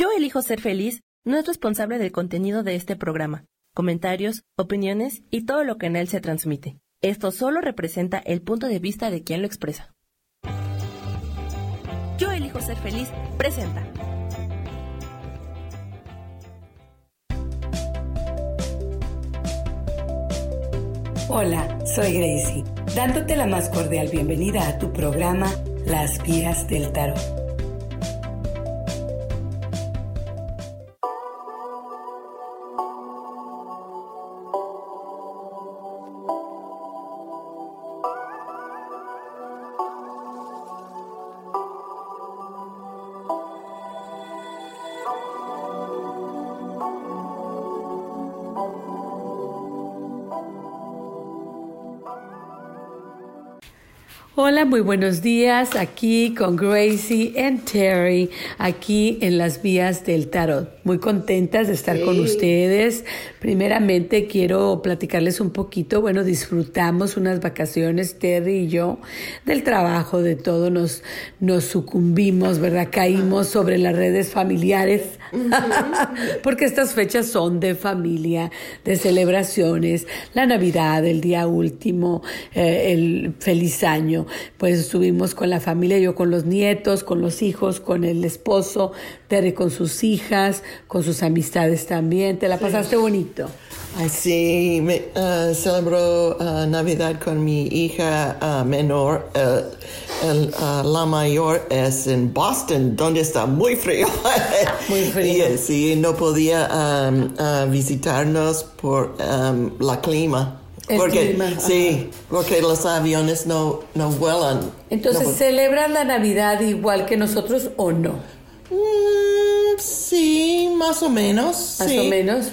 Yo elijo ser feliz no es responsable del contenido de este programa, comentarios, opiniones y todo lo que en él se transmite. Esto solo representa el punto de vista de quien lo expresa. Yo elijo ser feliz presenta. Hola, soy Gracie, dándote la más cordial bienvenida a tu programa Las Vías del Tarot. Muy buenos días. Aquí con Gracie y Terry, aquí en las vías del tarot. Muy contentas de estar con ustedes. Primeramente quiero platicarles un poquito. Bueno, disfrutamos unas vacaciones, Terry y yo, del trabajo, de todo. Nos, nos sucumbimos, ¿verdad? Caímos sobre las redes familiares. Porque estas fechas son de familia, de celebraciones, la Navidad, el día último, eh, el feliz año pues estuvimos con la familia, yo con los nietos, con los hijos, con el esposo, Terry con sus hijas, con sus amistades también. ¿Te la pasaste bonito? sí, me, uh, celebró uh, Navidad con mi hija uh, menor. la mayor es en Boston, donde está muy frío. muy frío. sí, no podía um, visitarnos por um, la clima porque, sí, porque los aviones no, no vuelan. Entonces, ¿celebran la Navidad igual que nosotros o no? Mm, sí, más o menos. Más o menos.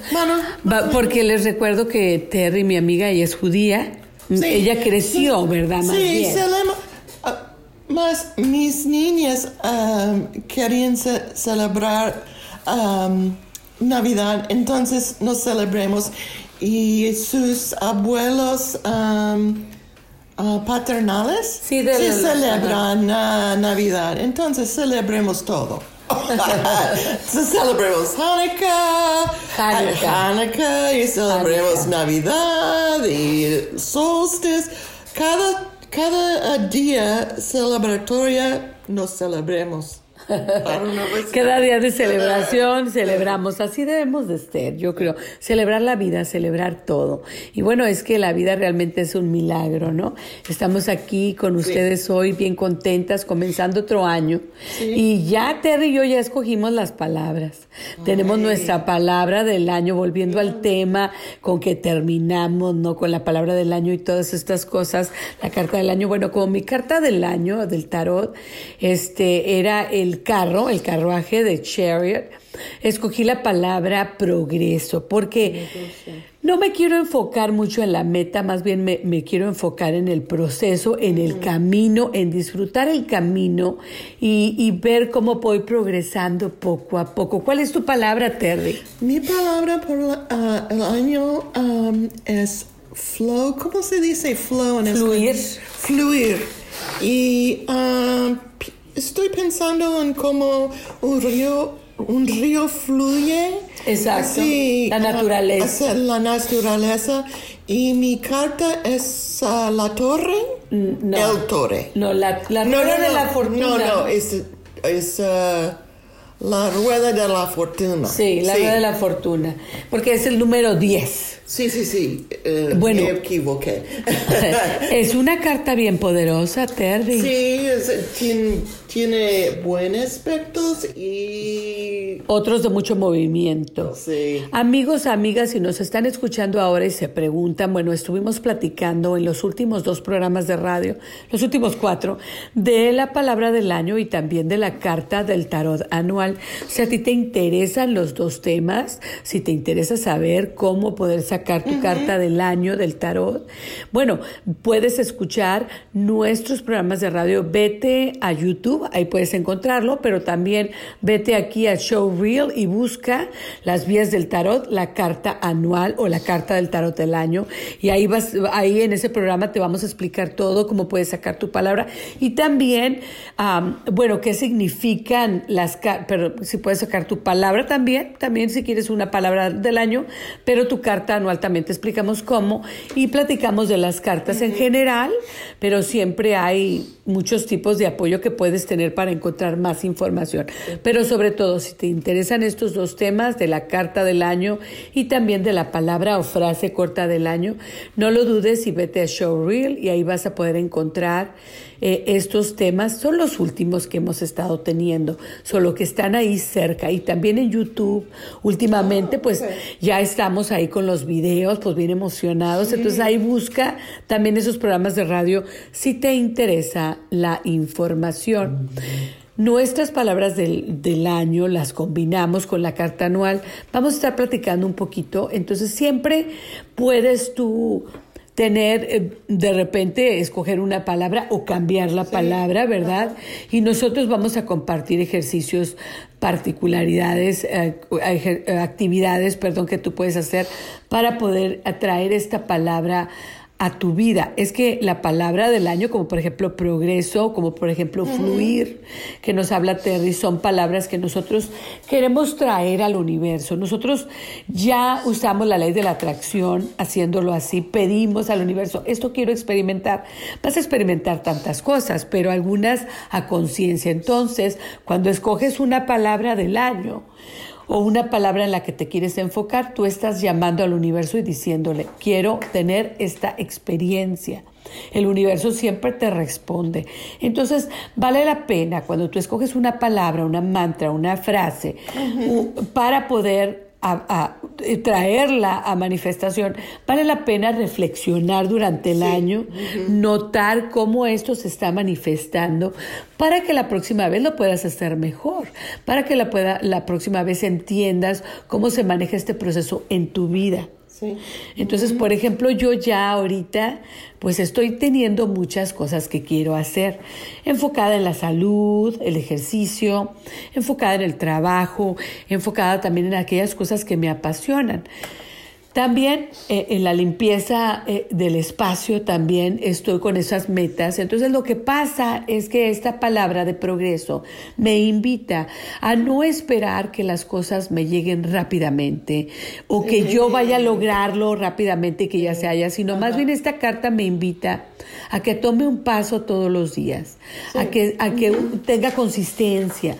porque les recuerdo que Terry, mi amiga, ella es judía. ella creció, ¿verdad? Más sí, ah, más mis niñas um, querían celebrar um, Navidad, entonces nos celebremos y sus abuelos um, uh, paternales sí, celebran Navidad. Entonces celebremos todo. celebremos Hanukkah, Hanukkah, y celebremos Navidad y solstice. Cada, cada día celebratoria nos celebremos. Cada día de celebración celebramos, así debemos de ser, yo creo, celebrar la vida, celebrar todo. Y bueno, es que la vida realmente es un milagro, ¿no? Estamos aquí con ustedes hoy bien contentas, comenzando otro año. Y ya Terry y yo ya escogimos las palabras. Tenemos nuestra palabra del año, volviendo al tema con que terminamos, ¿no? Con la palabra del año y todas estas cosas, la carta del año. Bueno, como mi carta del año, del tarot, este, era el carro, el carruaje de Chariot, escogí la palabra progreso, porque no me quiero enfocar mucho en la meta, más bien me, quiero enfocar en el proceso, en el camino, en disfrutar el camino y, ver cómo voy progresando poco a poco. ¿Cuál es tu palabra, Terry? Mi palabra por ah, el año um, es flow. ¿Cómo se dice flow en Fluir. Fluir. Y um, estoy pensando en cómo un río, un río fluye. Exacto. la naturaleza. La naturaleza. Y mi carta es uh, la torre. No. El torre. No, la, la no, torre de la fortuna. No, no, es, es uh, la rueda de la fortuna. Sí, la rueda de la fortuna. Porque es el número 10. Sí, sí, sí. Eh, bueno, me equivoqué. es una carta bien poderosa, Terry. Sí, tiene, tiene buenos aspectos y... Otros de mucho movimiento. Sí. Amigos, amigas, si nos están escuchando ahora y se preguntan, bueno, estuvimos platicando en los últimos dos programas de radio, los últimos cuatro, de la palabra del año y también de la carta del tarot anual. Si a ti te interesan los dos temas, si te interesa saber cómo poder sacar sacar tu carta del año del tarot. Bueno, puedes escuchar nuestros programas de radio. Vete a YouTube ahí puedes encontrarlo, pero también vete aquí a Showreel y busca las vías del tarot, la carta anual o la carta del tarot del año. Y ahí vas, ahí en ese programa te vamos a explicar todo, cómo puedes sacar tu palabra. Y también, bueno, qué significan las pero si puedes sacar tu palabra también, también si quieres una palabra del año, pero tu carta anual también te explicamos cómo y platicamos de las cartas en general, pero siempre hay muchos tipos de apoyo que puedes tener para encontrar más información. Pero sobre todo, si te interesan estos dos temas de la carta del año y también de la palabra o frase corta del año, no lo dudes y vete a Showreel y ahí vas a poder encontrar eh, estos temas. Son los últimos que hemos estado teniendo, solo que están ahí cerca y también en YouTube. Últimamente, pues ya estamos ahí con los videos, pues bien emocionados. Entonces ahí busca también esos programas de radio si te interesa la información. Nuestras palabras del, del, año las combinamos con la carta anual. Vamos a estar platicando un poquito. Entonces siempre puedes tú tener, eh, de repente, escoger una palabra o cambiar la palabra, ¿verdad? Y nosotros vamos a compartir ejercicios, particularidades, eh, actividades, perdón, que tú puedes hacer para poder atraer esta palabra a tu vida. Es que la palabra del año, como por ejemplo progreso, como por ejemplo fluir, que nos habla Terry, son palabras que nosotros queremos traer al universo. Nosotros ya usamos la ley de la atracción haciéndolo así, pedimos al universo, esto quiero experimentar. Vas a experimentar tantas cosas, pero algunas a conciencia. Entonces, cuando escoges una palabra del año, o una palabra en la que te quieres enfocar, tú estás llamando al universo y diciéndole, quiero tener esta experiencia. El universo siempre te responde. Entonces, vale la pena cuando tú escoges una palabra, una mantra, una frase, para poder a, traerla a manifestación, vale la pena reflexionar durante el año, notar cómo esto se está manifestando para que la próxima vez lo puedas hacer mejor, para que la, pueda, la próxima vez entiendas cómo se maneja este proceso en tu vida. Entonces, por ejemplo, yo ya ahorita, pues estoy teniendo muchas cosas que quiero hacer, enfocada en la salud, el ejercicio, enfocada en el trabajo, enfocada también en aquellas cosas que me apasionan. También eh, en la limpieza eh, del espacio también estoy con esas metas. Entonces lo que pasa es que esta palabra de progreso me invita a no esperar que las cosas me lleguen rápidamente o que yo vaya a lograrlo rápidamente y que ya se haya, sino más bien esta carta me invita a que tome un paso todos los días, a que, a que tenga consistencia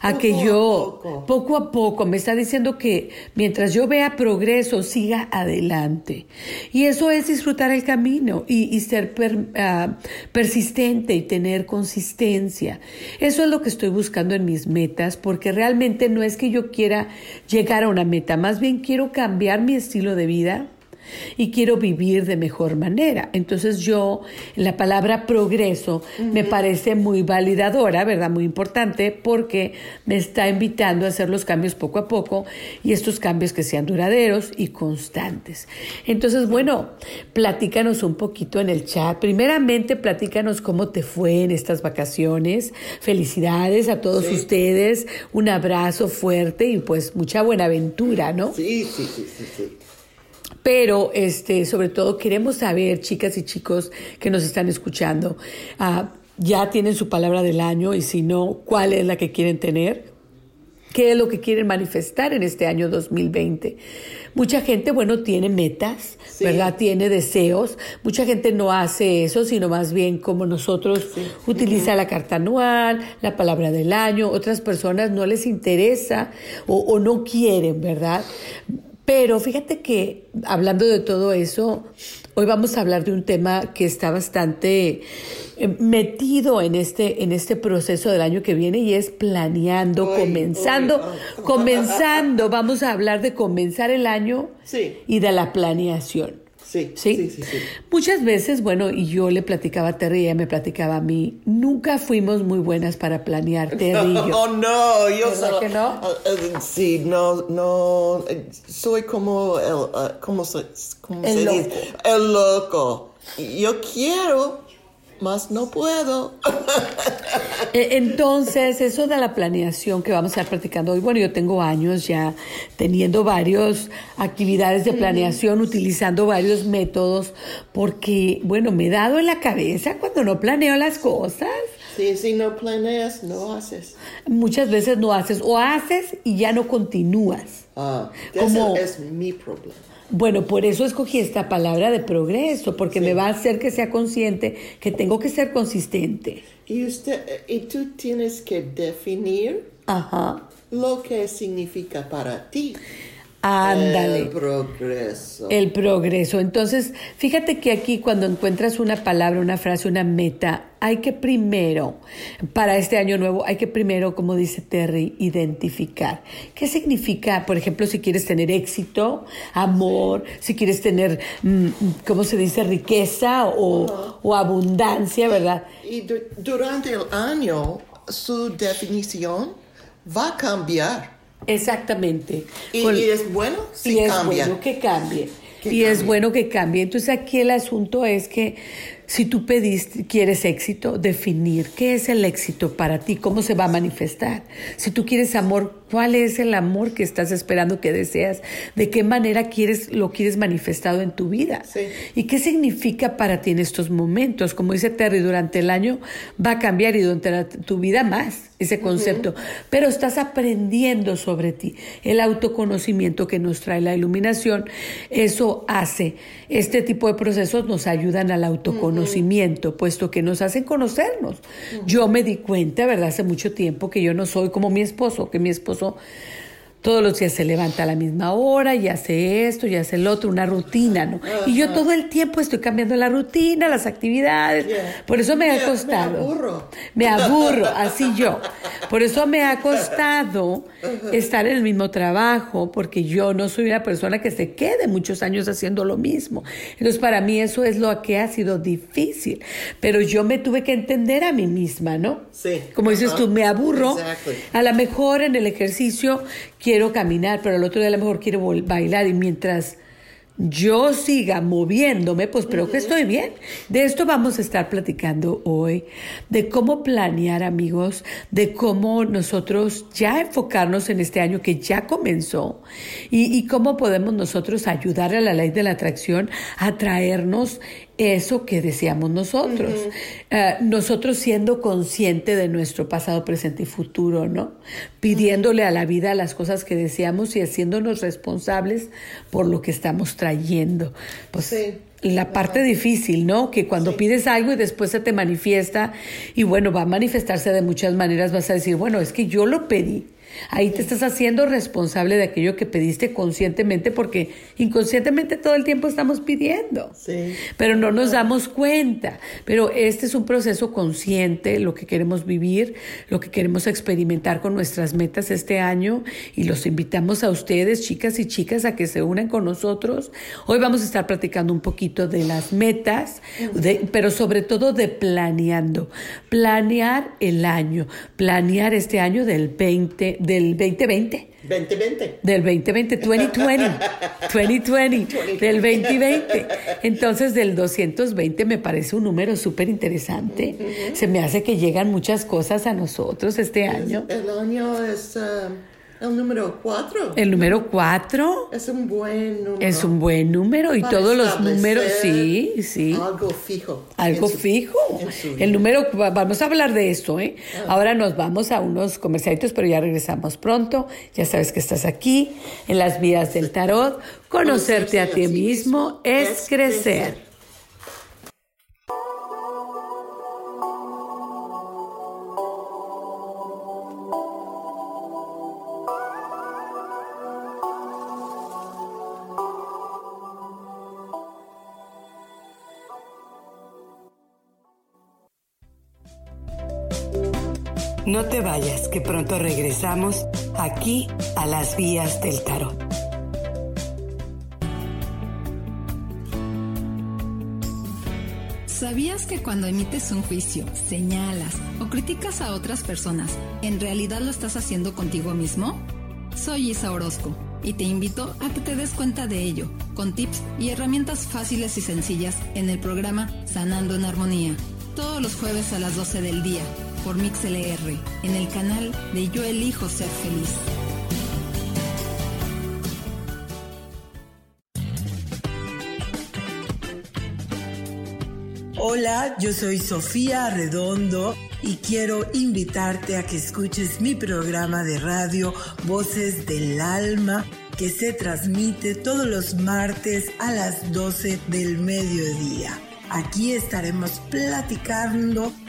a que yo poco a poco me está diciendo que mientras yo vea progreso, siga adelante. Y eso es disfrutar el camino y, ser ah, persistente y tener consistencia. Eso es lo que estoy buscando en mis metas, porque realmente no es que yo quiera llegar a una meta, más bien quiero cambiar mi estilo de vida y quiero vivir de mejor manera. Entonces yo, la palabra progreso me parece muy validadora, ¿verdad? Muy importante porque me está invitando a hacer los cambios poco a poco y estos cambios que sean duraderos y constantes. Entonces, bueno, platícanos un poquito en el chat. Primeramente, platícanos cómo te fue en estas vacaciones. Felicidades a todos ustedes. Un abrazo fuerte y pues mucha buena aventura, ¿no? Sí, sí, sí, sí. sí. Pero, este, sobre todo, queremos saber, chicas y chicos que nos están escuchando, ah, ya tienen su palabra del año y si no, ¿cuál es la que quieren tener? ¿Qué es lo que quieren manifestar en este año 2020? Mucha gente, bueno, tiene metas, ¿verdad? Tiene deseos. Mucha gente no hace eso, sino más bien como nosotros utiliza la carta anual, la palabra del año. Otras personas no les interesa o, o no quieren, ¿verdad? Pero fíjate que hablando de todo eso, hoy vamos a hablar de un tema que está bastante eh, metido en este, en este proceso del año que viene y es planeando, comenzando, comenzando, vamos a hablar de comenzar el año y de la planeación. Sí, sí, sí, Muchas veces, bueno, y yo le platicaba a Terry y ella me platicaba a mí, nunca fuimos muy buenas para planear, Terry y yo. Oh, no, yo solo... que no? Uh, uh, sí, no, no, soy como el, uh, ¿cómo se, cómo el se loco. dice? El loco. Yo quiero más no puedo. Eh, Entonces, eso de la planeación que vamos a estar practicando hoy, bueno, yo tengo años ya teniendo varias actividades de planeación, utilizando varios métodos, porque, bueno, me he dado en la cabeza cuando no planeo las cosas. Sí, si no planeas, no haces. Muchas veces no haces o haces y ya no continúas. Ah, Como- ese es mi problema. Bueno, por eso escogí esta palabra de progreso, porque me va a hacer que sea consciente que tengo que ser consistente. Y, usted, y tú tienes que definir Ajá. lo que significa para ti Ándale. el progreso. El progreso. Entonces, fíjate que aquí cuando encuentras una palabra, una frase, una meta, hay que primero, para este año nuevo, hay que primero, como dice Terry, identificar. ¿Qué significa, por ejemplo, si quieres tener éxito, amor, si quieres tener, mm, ¿cómo se dice?, riqueza o, o abundancia, ¿verdad? Y du- durante el año, su definición va a cambiar. Exactamente. Y, Con- y es bueno si y es cambia. bueno que cambie. Que y es bueno que cambie. Entonces aquí el asunto es que si tú pediste, quieres éxito, definir qué es el éxito para ti, cómo se va a manifestar. Si tú quieres amor, ¿cuál es el amor que estás esperando, que deseas? ¿De qué manera quieres lo quieres manifestado en tu vida? Sí. ¿Y qué significa para ti en estos momentos? Como dice Terry, durante el año va a cambiar y durante la- tu vida más ese concepto. Pero estás aprendiendo sobre ti. El autoconocimiento que nos trae la iluminación, eso hace. Este tipo de procesos nos ayudan al autoconocimiento, puesto que nos hacen conocernos. Yo me di cuenta, ¿verdad? Hace mucho tiempo que yo no soy como mi esposo, que mi esposo 说. Todos los días se levanta a la misma hora y hace esto y hace el otro, una rutina, ¿no? Y yo todo el tiempo estoy cambiando la rutina, las actividades. Yeah. Por eso me ha Yeah, me costado. aburro. Me aburro, así yo. Por eso me ha costado estar en el mismo trabajo, porque yo no soy una persona que se quede muchos años haciendo lo mismo. Entonces, para mí eso es lo que ha sido difícil. Pero yo me tuve que entender a mí misma, ¿no? Sí. Como dices Ajá. tú, me aburro. Exactly. A lo mejor en el ejercicio quiero caminar, pero al otro día a lo mejor quiero bailar y mientras yo siga moviéndome, pues creo que estoy bien. De esto vamos a estar platicando hoy, de cómo planear amigos, de cómo nosotros ya enfocarnos en este año que ya comenzó y, y cómo podemos nosotros ayudar a la ley de la atracción a traernos eso que deseamos nosotros. Eh, nosotros siendo consciente de nuestro pasado, presente y futuro, ¿no? Pidiéndole a la vida las cosas que deseamos y haciéndonos responsables por lo que estamos trayendo. Pues Sí. la parte difícil, ¿no? Que cuando pides algo y después se te manifiesta, y bueno, va a manifestarse de muchas maneras, vas a decir, bueno, es que yo lo pedí. Ahí te estás haciendo responsable de aquello que pediste conscientemente porque inconscientemente todo el tiempo estamos pidiendo. Sí. Pero no nos damos cuenta. Pero este es un proceso consciente, lo que queremos vivir, lo que queremos experimentar con nuestras metas este año. Y los invitamos a ustedes, chicas y chicas, a que se unan con nosotros. Hoy vamos a estar platicando un poquito de las metas, de- pero sobre todo de planeando. Planear el año, planear este año del 20, del 2020. 2020. Del 2020, 2020, 2020, del 2020. Entonces, del 220 me parece un número súper interesante. Se me hace que llegan muchas cosas a nosotros este año. El año es um, el número 4. El número 4 Es un buen número. es un buen número y Para todos los números, sí, sí. Algo fijo. Algo su- fijo. El número, va- vamos a hablar de esto, ¿eh? Ahora nos vamos a unos comercialitos, pero ya regresamos pronto. Ya sabes que estás aquí en las vías del tarot. Conocerte a ti mismo es crecer. No te vayas, que pronto regresamos aquí a las vías del tarot. ¿Sabías que cuando emites un juicio, señalas o criticas a otras personas, en realidad lo estás haciendo contigo mismo? Soy Isa Orozco y te invito a que te des cuenta de ello, con tips y herramientas fáciles y sencillas en el programa Sanando en Armonía. todos los jueves a las 12 del día por MixLR en el canal de Yo Elijo Ser Feliz. Hola, yo soy Sofía Redondo y quiero invitarte a que escuches mi programa de radio Voces del Alma que se transmite todos los martes a las 12 del mediodía. Aquí estaremos platicando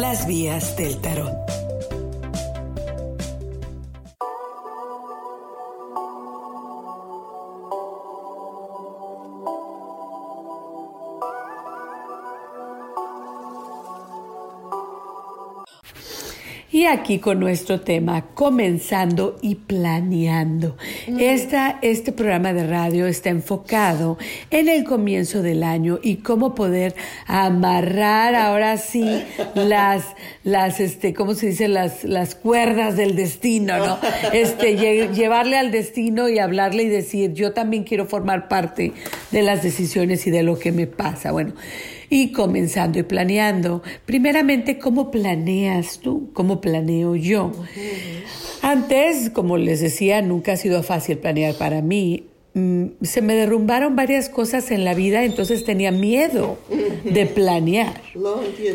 Las Vías del Tarot. Aquí con nuestro tema, comenzando y planeando. Esta, este programa de radio está enfocado en el comienzo del año y cómo poder amarrar ahora sí las, las este, ¿cómo se dice? Las, las cuerdas del destino, ¿no? Este, llevarle al destino y hablarle y decir, yo también quiero formar parte de las decisiones y de lo que me pasa. Bueno, y comenzando y planeando. Primeramente, ¿cómo planeas tú? ¿Cómo planeo yo? Antes, como les decía, nunca ha sido fácil planear para mí. Mm, se me derrumbaron varias cosas en la vida, entonces tenía miedo de planear.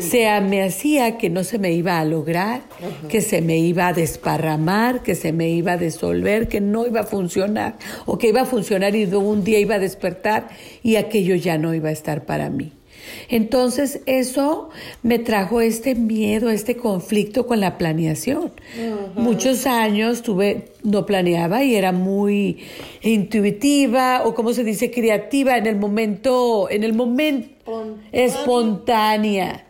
sea, me hacía que no se me iba a lograr, que se me iba a desparramar, que se me iba a disolver, que no iba a funcionar, o que iba a funcionar y un día iba a despertar y aquello ya no iba a estar para mí. Entonces eso me trajo este miedo, este conflicto con la planeación. Muchos años tuve, no planeaba y era muy intuitiva o como se dice, creativa en el momento, en el momento espontánea.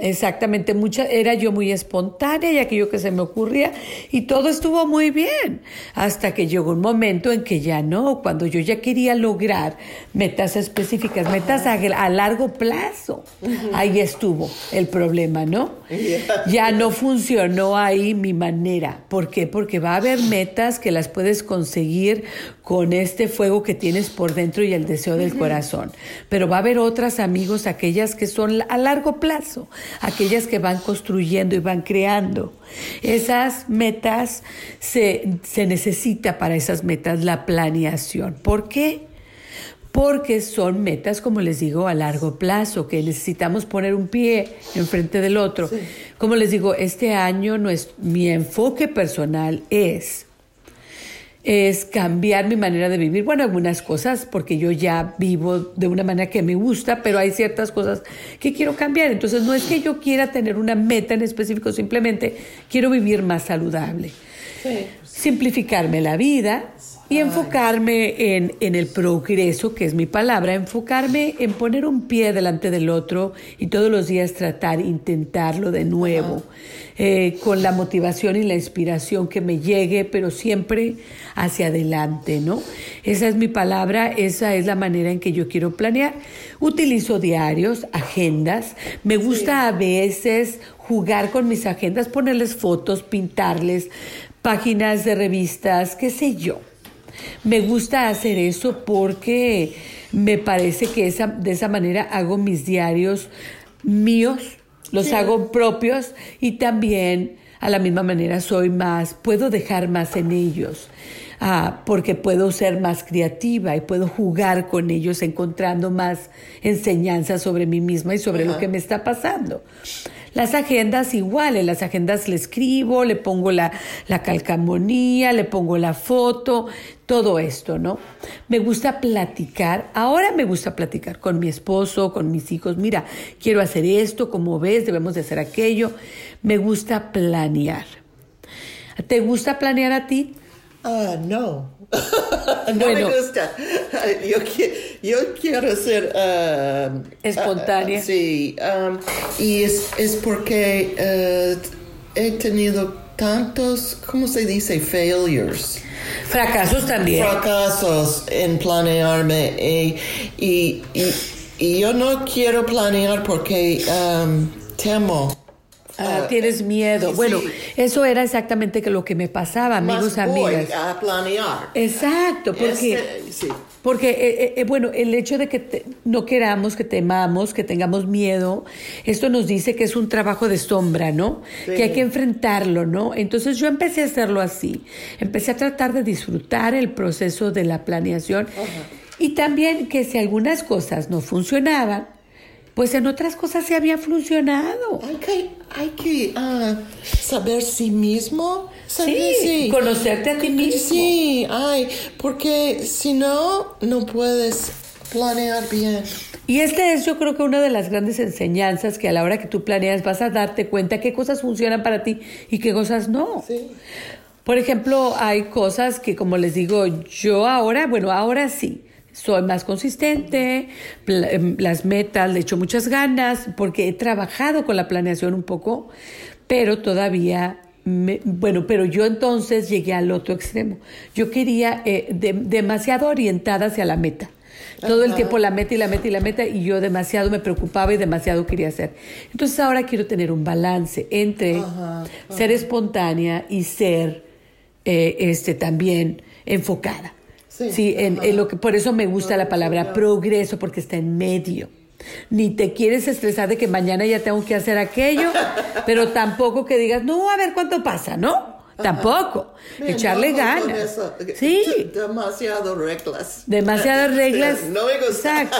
Exactamente, mucha, era yo muy espontánea y aquello que se me ocurría y todo estuvo muy bien, hasta que llegó un momento en que ya no, cuando yo ya quería lograr metas específicas, metas a, largo plazo, ahí estuvo el problema, ¿no? Ya no funcionó ahí mi manera. ¿Por qué? Porque va a haber metas que las puedes conseguir con este fuego que tienes por dentro y el deseo del corazón. Pero va a haber otras amigos, aquellas que son a largo plazo, aquellas que van construyendo y van creando. Esas metas se, se necesita para esas metas la planeación. ¿Por qué? porque son metas, como les digo, a largo plazo, que necesitamos poner un pie enfrente del otro. Como les digo, este año no es, mi enfoque personal es es cambiar mi manera de vivir. Bueno, algunas cosas, porque yo ya vivo de una manera que me gusta, pero hay ciertas cosas que quiero cambiar. Entonces, no es que yo quiera tener una meta en específico, simplemente quiero vivir más saludable. simplificarme la vida y enfocarme en, en, el progreso, que es mi palabra, enfocarme en poner un pie delante del otro y todos los días tratar, intentarlo de nuevo, eh, con la motivación y la inspiración que me llegue, pero siempre hacia adelante, ¿no? Esa es mi palabra, esa es la manera en que yo quiero planear. Utilizo diarios, agendas, me gusta a veces jugar con mis agendas, ponerles fotos, pintarles páginas de revistas, qué sé yo. Me gusta hacer eso porque me parece que esa, de esa manera hago mis diarios míos, los hago propios y también a la misma manera soy más, puedo dejar más en ellos. Ah, porque puedo ser más creativa y puedo jugar con ellos encontrando más enseñanzas sobre mí misma y sobre lo que me está pasando. Las agendas igual, en las agendas le escribo, le pongo la, la calcamonía, le pongo la foto, todo esto, ¿no? Me gusta platicar, ahora me gusta platicar con mi esposo, con mis hijos, mira, quiero hacer esto, como ves, debemos de hacer aquello. Me gusta planear. ¿Te gusta planear a ti? Ah, no. no me gusta. Yo, yo quiero ser... Um, Espontánea. Uh, sí. Um, y es, es porque uh, he tenido tantos, ¿cómo se dice? Failures. Fracasos también. Fracasos en planearme. Y, y, y, yo no quiero planear porque um, temo. Ah, tienes miedo. Bueno, eso era exactamente lo que me pasaba, amigos, amigas. a planear. Exacto, porque, porque eh, eh, eh, bueno, el hecho de que no queramos, que temamos, que tengamos miedo, esto nos dice que es un trabajo de sombra, ¿no? Que hay que enfrentarlo, ¿no? Entonces yo empecé a hacerlo así. Empecé a tratar de disfrutar el proceso de la planeación y también que si algunas cosas no funcionaban, pues en otras cosas se había funcionado. Hay que, hay que ah, saber sí mismo. Sí, conocerte a ti mismo. Sí, ay, porque si no, no puedes planear bien. Y esta es yo creo que una de las grandes enseñanzas que a la hora que tú planeas vas a darte cuenta qué cosas funcionan para ti y qué cosas no. Sí. Por ejemplo, hay cosas que como les digo, yo ahora, bueno, ahora sí soy más consistente, em, las metas, le echo muchas ganas, porque he trabajado con la planeación un poco, pero todavía, bueno, pero yo entonces llegué al otro extremo. Yo quería eh, demasiado orientada hacia la meta. Todo el tiempo la meta y la meta y la meta y yo demasiado me preocupaba y demasiado quería hacer. Entonces ahora quiero tener un balance entre ser espontánea y ser eh, este, también enfocada. Sí, en, lo que, por eso me gusta la palabra progreso, porque está en medio. Ni te quieres estresar de que mañana ya tengo que hacer aquello, pero tampoco que digas, no, a ver cuánto pasa, ¿no? Tampoco. Echarle ganas. Sí. Demasiadas reglas. Demasiadas reglas. no me gusta. Exacto.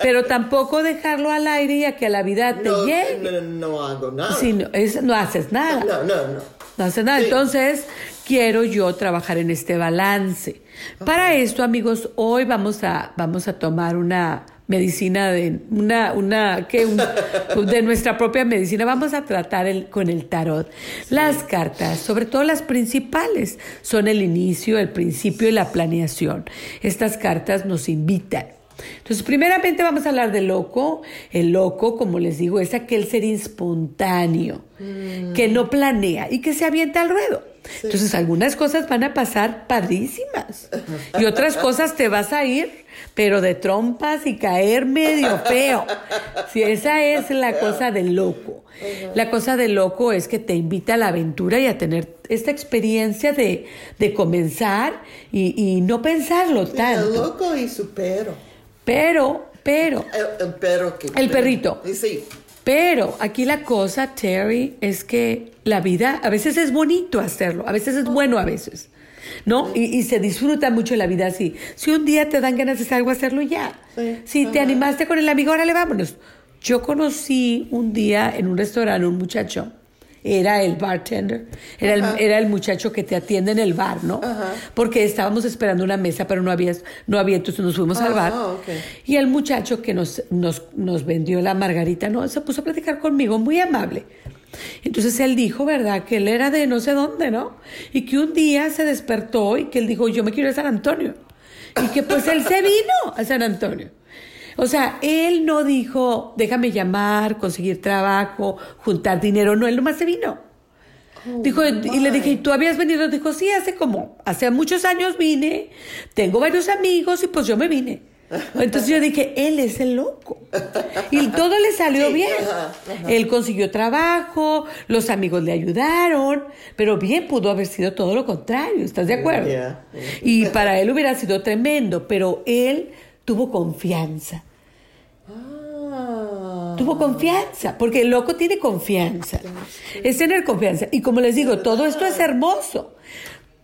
Pero tampoco dejarlo al aire y a que la vida te llegue. No, no, hago nada. Sí, no, no haces nada. No, no, no. No haces nada. Entonces, quiero yo trabajar en este balance. Para esto, amigos, hoy vamos a, vamos a tomar una medicina de una una que de nuestra propia medicina vamos a tratar el, con el tarot las cartas sobre todo las principales son el inicio el principio y la planeación estas cartas nos invitan entonces, primeramente vamos a hablar del loco. El loco, como les digo, es aquel ser espontáneo, mm. que no planea y que se avienta al ruedo. Entonces, algunas cosas van a pasar padrísimas y otras cosas te vas a ir, pero de trompas y caer medio feo. Si esa es la cosa del loco. La cosa del loco es que te invita a la aventura y a tener esta experiencia de, comenzar y, no pensarlo tanto. El loco y su perro. Pero, pero. El, perro que. El perrito. Sí. Pero aquí la cosa, Terry, es que la vida a veces es bonito hacerlo, a veces es bueno a veces. ¿No? Y, se disfruta mucho la vida así. Si un día te dan ganas de hacer algo, hacerlo ya. Si te animaste con el amigo, órale, vámonos. Yo conocí un día en un restaurante un muchacho era el bartender, era el, era el, muchacho que te atiende en el bar, ¿no? Porque estábamos esperando una mesa, pero no había, no había entonces nos fuimos al bar. Y el muchacho que nos, nos, nos vendió la margarita, no, se puso a platicar conmigo, muy amable. Entonces él dijo, ¿verdad? Que él era de no sé dónde, ¿no? Y que un día se despertó y que él dijo, yo me quiero ir a San Antonio. Y que pues él se vino a San Antonio. O sea, él no dijo, déjame llamar, conseguir trabajo, juntar dinero. No, él nomás se vino. dijo, y le dije, ¿y tú habías venido? Dijo, sí, hace como, hace muchos años vine, tengo varios amigos y pues yo me vine. Entonces yo dije, él es el loco. Y todo le salió bien. Él consiguió trabajo, los amigos le ayudaron, pero bien pudo haber sido todo lo contrario, ¿estás de acuerdo? Y para él hubiera sido tremendo, pero él tuvo confianza. Ah. Tuvo confianza, porque el loco tiene confianza. Es tener confianza. Y como les digo, todo esto es hermoso.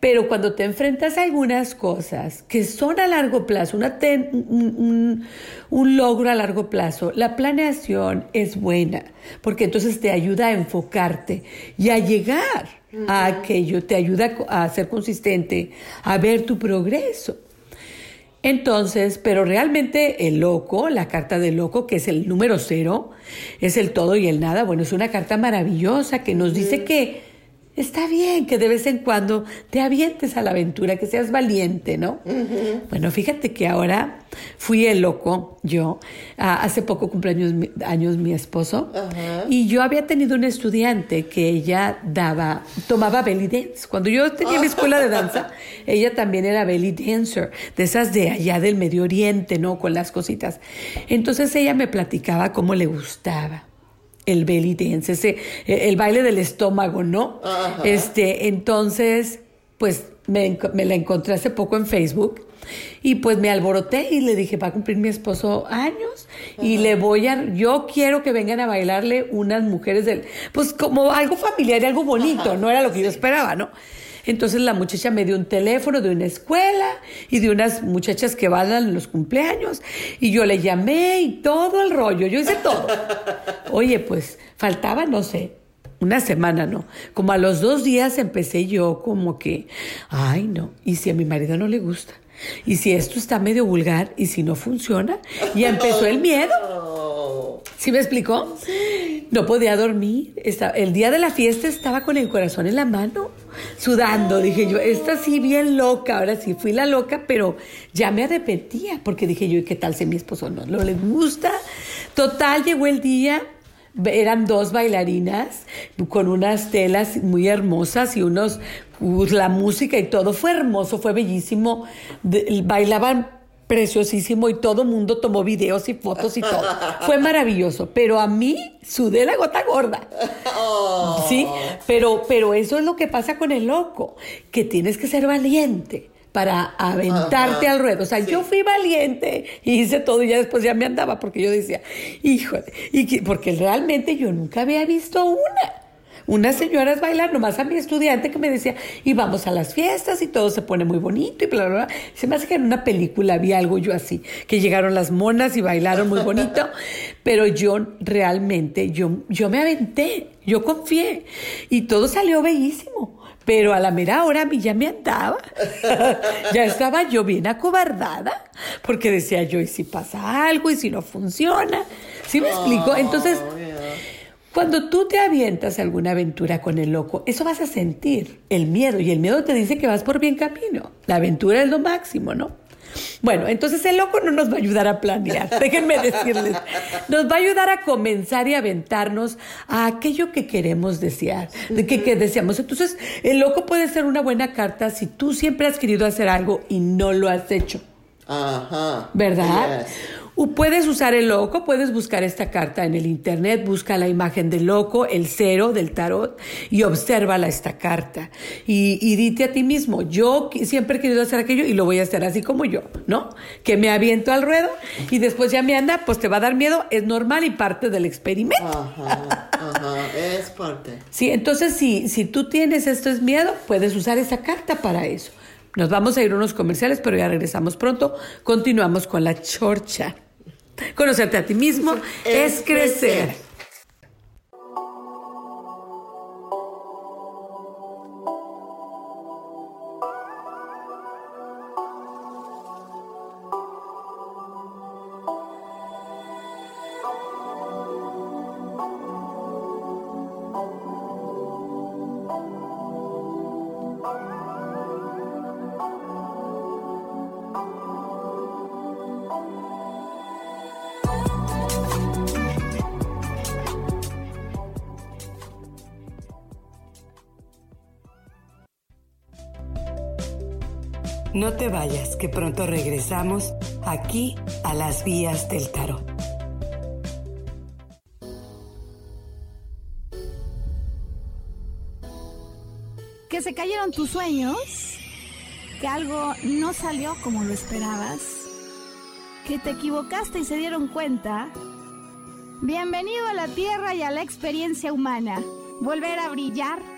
Pero cuando te enfrentas a algunas cosas que son a largo plazo, una un, un, logro a largo plazo, la planeación es buena, porque entonces te ayuda a enfocarte y a llegar a aquello, te ayuda a ser consistente, a ver tu progreso. Entonces, pero realmente el loco, la carta del loco, que es el número cero, es el todo y el nada, bueno, es una carta maravillosa que nos dice que está bien que de vez en cuando te avientes a la aventura, que seas valiente, ¿no? Bueno, fíjate que ahora fui el loco, yo, hace poco cumpleaños años mi esposo, y yo había tenido una estudiante que ella daba, tomaba belly dance. Cuando yo tenía mi escuela de danza, ella también era belly dancer, de esas de allá del Medio Oriente, ¿no? Con las cositas. Entonces ella me platicaba cómo le gustaba el belly dance, ese, el baile del estómago, ¿no? Este, entonces, pues me, la encontré hace poco en Facebook y pues me alboroté y le dije, va a cumplir mi esposo años y le voy a, yo quiero que vengan a bailarle unas mujeres del, pues como algo familiar y algo bonito, no era lo que yo esperaba, ¿no? Entonces la muchacha me dio un teléfono de una escuela y de unas muchachas que van a los cumpleaños y yo le llamé y todo el rollo, yo hice todo. Oye, pues faltaba, no sé, una semana, ¿no? Como a los dos días empecé yo como que, ay, no, ¿y si a mi marido no le gusta? ¿Y si esto está medio vulgar? ¿Y si no funciona? Y empezó el miedo. ¿Sí me explicó? No podía dormir. el día de la fiesta estaba con el corazón en la mano, sudando. Dije yo, esta sí bien loca. Ahora sí fui la loca, pero ya me arrepentía porque dije yo, ¿y qué tal si mi esposo no, no le gusta? Total, llegó el día eran dos bailarinas con unas telas muy hermosas y unos la música y todo fue hermoso, fue bellísimo. bailaban preciosísimo y todo mundo tomó videos y fotos y todo. Fue maravilloso, pero a mí sudé la gota gorda. Oh. Sí, pero, pero eso es lo que pasa con el loco, que tienes que ser valiente para aventarte al ruedo. O sea, yo fui valiente y hice todo y ya después ya me andaba porque yo decía, híjole, y porque realmente yo nunca había visto una unas señoras bailar, nomás a mi estudiante que me decía, y vamos a las fiestas y todo se pone muy bonito y bla, bla, bla. Se me hace que en una película había algo yo así, que llegaron las monas y bailaron muy bonito, pero yo realmente, yo, yo me aventé, yo confié y todo salió bellísimo. Pero a la mera hora a mí ya me andaba. ya estaba yo bien acobardada. Porque decía yo, ¿y si pasa algo? ¿Y si no funciona? ¿Sí me explico? Entonces, cuando tú te avientas a alguna aventura con el loco, eso vas a sentir el miedo y el miedo te dice que vas por bien camino. La aventura es lo máximo, ¿no? Bueno, entonces el loco no nos va a ayudar a planear, déjenme decirles. Nos va a ayudar a comenzar y aventarnos a aquello que queremos desear, de que, que, deseamos. Entonces, el loco puede ser una buena carta si tú siempre has querido hacer algo y no lo has hecho. Ajá. ¿Verdad? Puedes usar el loco, puedes buscar esta carta en el internet, busca la imagen del loco, el cero del tarot y obsérvala esta carta. Y, y dite a ti mismo, yo siempre he querido hacer aquello y lo voy a hacer así como yo, ¿no? Que me aviento al ruedo y después ya me anda, pues te va a dar miedo, es normal y parte del experimento. Ajá, ajá, es parte. Sí, entonces si, si tú tienes esto es miedo, puedes usar esa carta para eso. Nos vamos a ir a unos comerciales, pero ya regresamos pronto. Continuamos con la chorcha. Conocerte a ti mismo es, crecer. No te vayas, que pronto regresamos aquí a las vías del tarot. Que se cayeron tus sueños, que algo no salió como lo esperabas, que te equivocaste y se dieron cuenta. Bienvenido a la Tierra y a la experiencia humana. Volver a brillar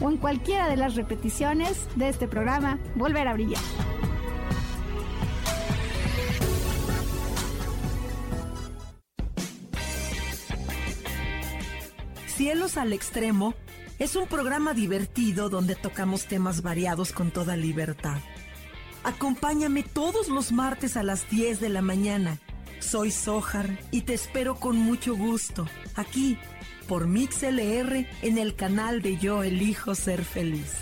o en cualquiera de las repeticiones de este programa Volver a Brillar. Cielos al Extremo es un programa divertido donde tocamos temas variados con toda libertad. Acompáñame todos los martes a las 10 de la mañana. Soy Sojar y te espero con mucho gusto aquí por MixLR en el canal de Yo Elijo Ser Feliz.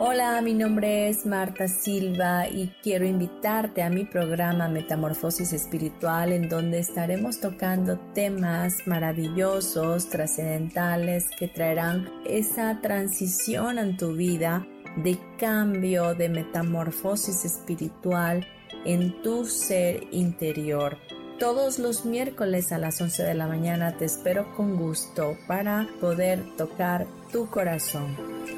Hola, mi nombre es Marta Silva y quiero invitarte a mi programa Metamorfosis Espiritual en donde estaremos tocando temas maravillosos, trascendentales que traerán esa transición en tu vida de cambio, de metamorfosis espiritual en tu ser interior. Todos los miércoles a las 11 de la mañana te espero con gusto para poder tocar tu corazón.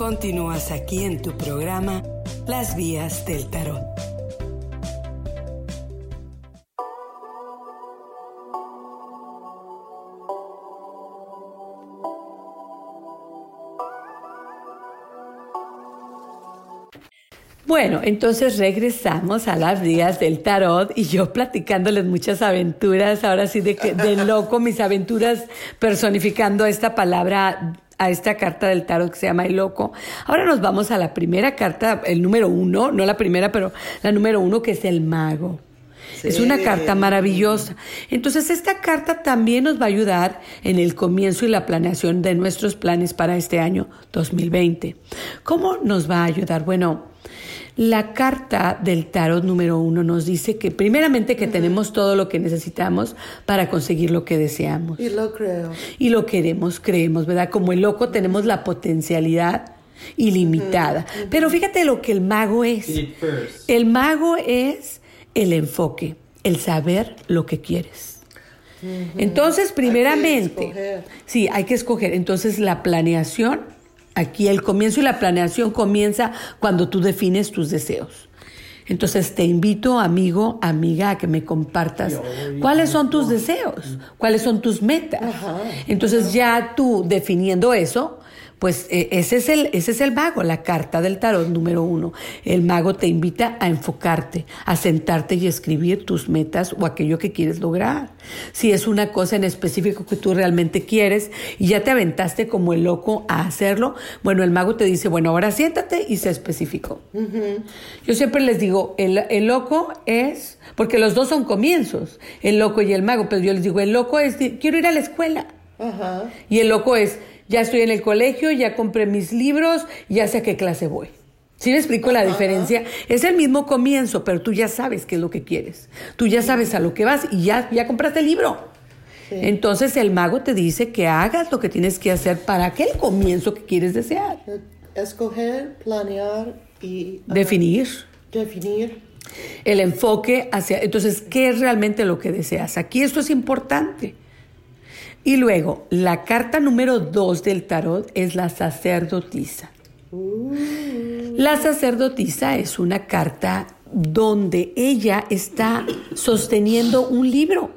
Continúas aquí en tu programa Las Vías del Tarot. Bueno, entonces regresamos a las vías del tarot y yo platicándoles muchas aventuras, ahora sí de, de loco, mis aventuras personificando esta palabra a esta carta del tarot que se llama El Loco. Ahora nos vamos a la primera carta, el número uno, no la primera, pero la número uno, que es el mago. Es una carta maravillosa. Entonces, esta carta también nos va a ayudar en el comienzo y la planeación de nuestros planes para este año 2020. ¿Cómo nos va a ayudar? Bueno, la carta del tarot número uno nos dice que primeramente que tenemos todo lo que necesitamos para conseguir lo que deseamos. Y lo creo. Y lo queremos, creemos, ¿verdad? Como el loco tenemos la potencialidad ilimitada. Pero fíjate lo que el mago es. El mago es el enfoque, el saber lo que quieres. Entonces, primeramente, sí, hay que escoger. Entonces, la planeación Aquí el comienzo y la planeación comienza cuando tú defines tus deseos. Entonces te invito, amigo, amiga, a que me compartas cuáles son tus deseos, cuáles son tus metas. Entonces ya tú definiendo eso, pues eh, ese es, el, ese es el mago, la carta del tarot número uno. El mago te invita a enfocarte, a sentarte y escribir tus metas o aquello que quieres lograr. Si es una cosa en específico que tú realmente quieres y ya te aventaste como el loco a hacerlo, bueno, el mago te dice, bueno, ahora siéntate y sé específico. Yo siempre les digo, el, el loco es, porque los dos son comienzos, el loco y el mago, pero yo les digo, el loco es, quiero ir a la escuela. Y el loco es, ya estoy en el colegio, ya compré mis libros, ya sé a qué clase voy. ¿Sí me explico la diferencia? Es el mismo comienzo, pero tú ya sabes qué es lo que quieres. Tú ya sabes a lo que vas y ya, ya compraste el libro. Entonces el mago te dice que hagas lo que tienes que hacer para aquel comienzo que quieres desear. Escoger, planear Y, Definir. Definir. El enfoque hacia... Entonces, ¿qué es realmente lo que deseas? Aquí esto es importante. Y luego, la carta número dos del tarot es la sacerdotisa. La sacerdotisa es una carta donde ella está sosteniendo un libro.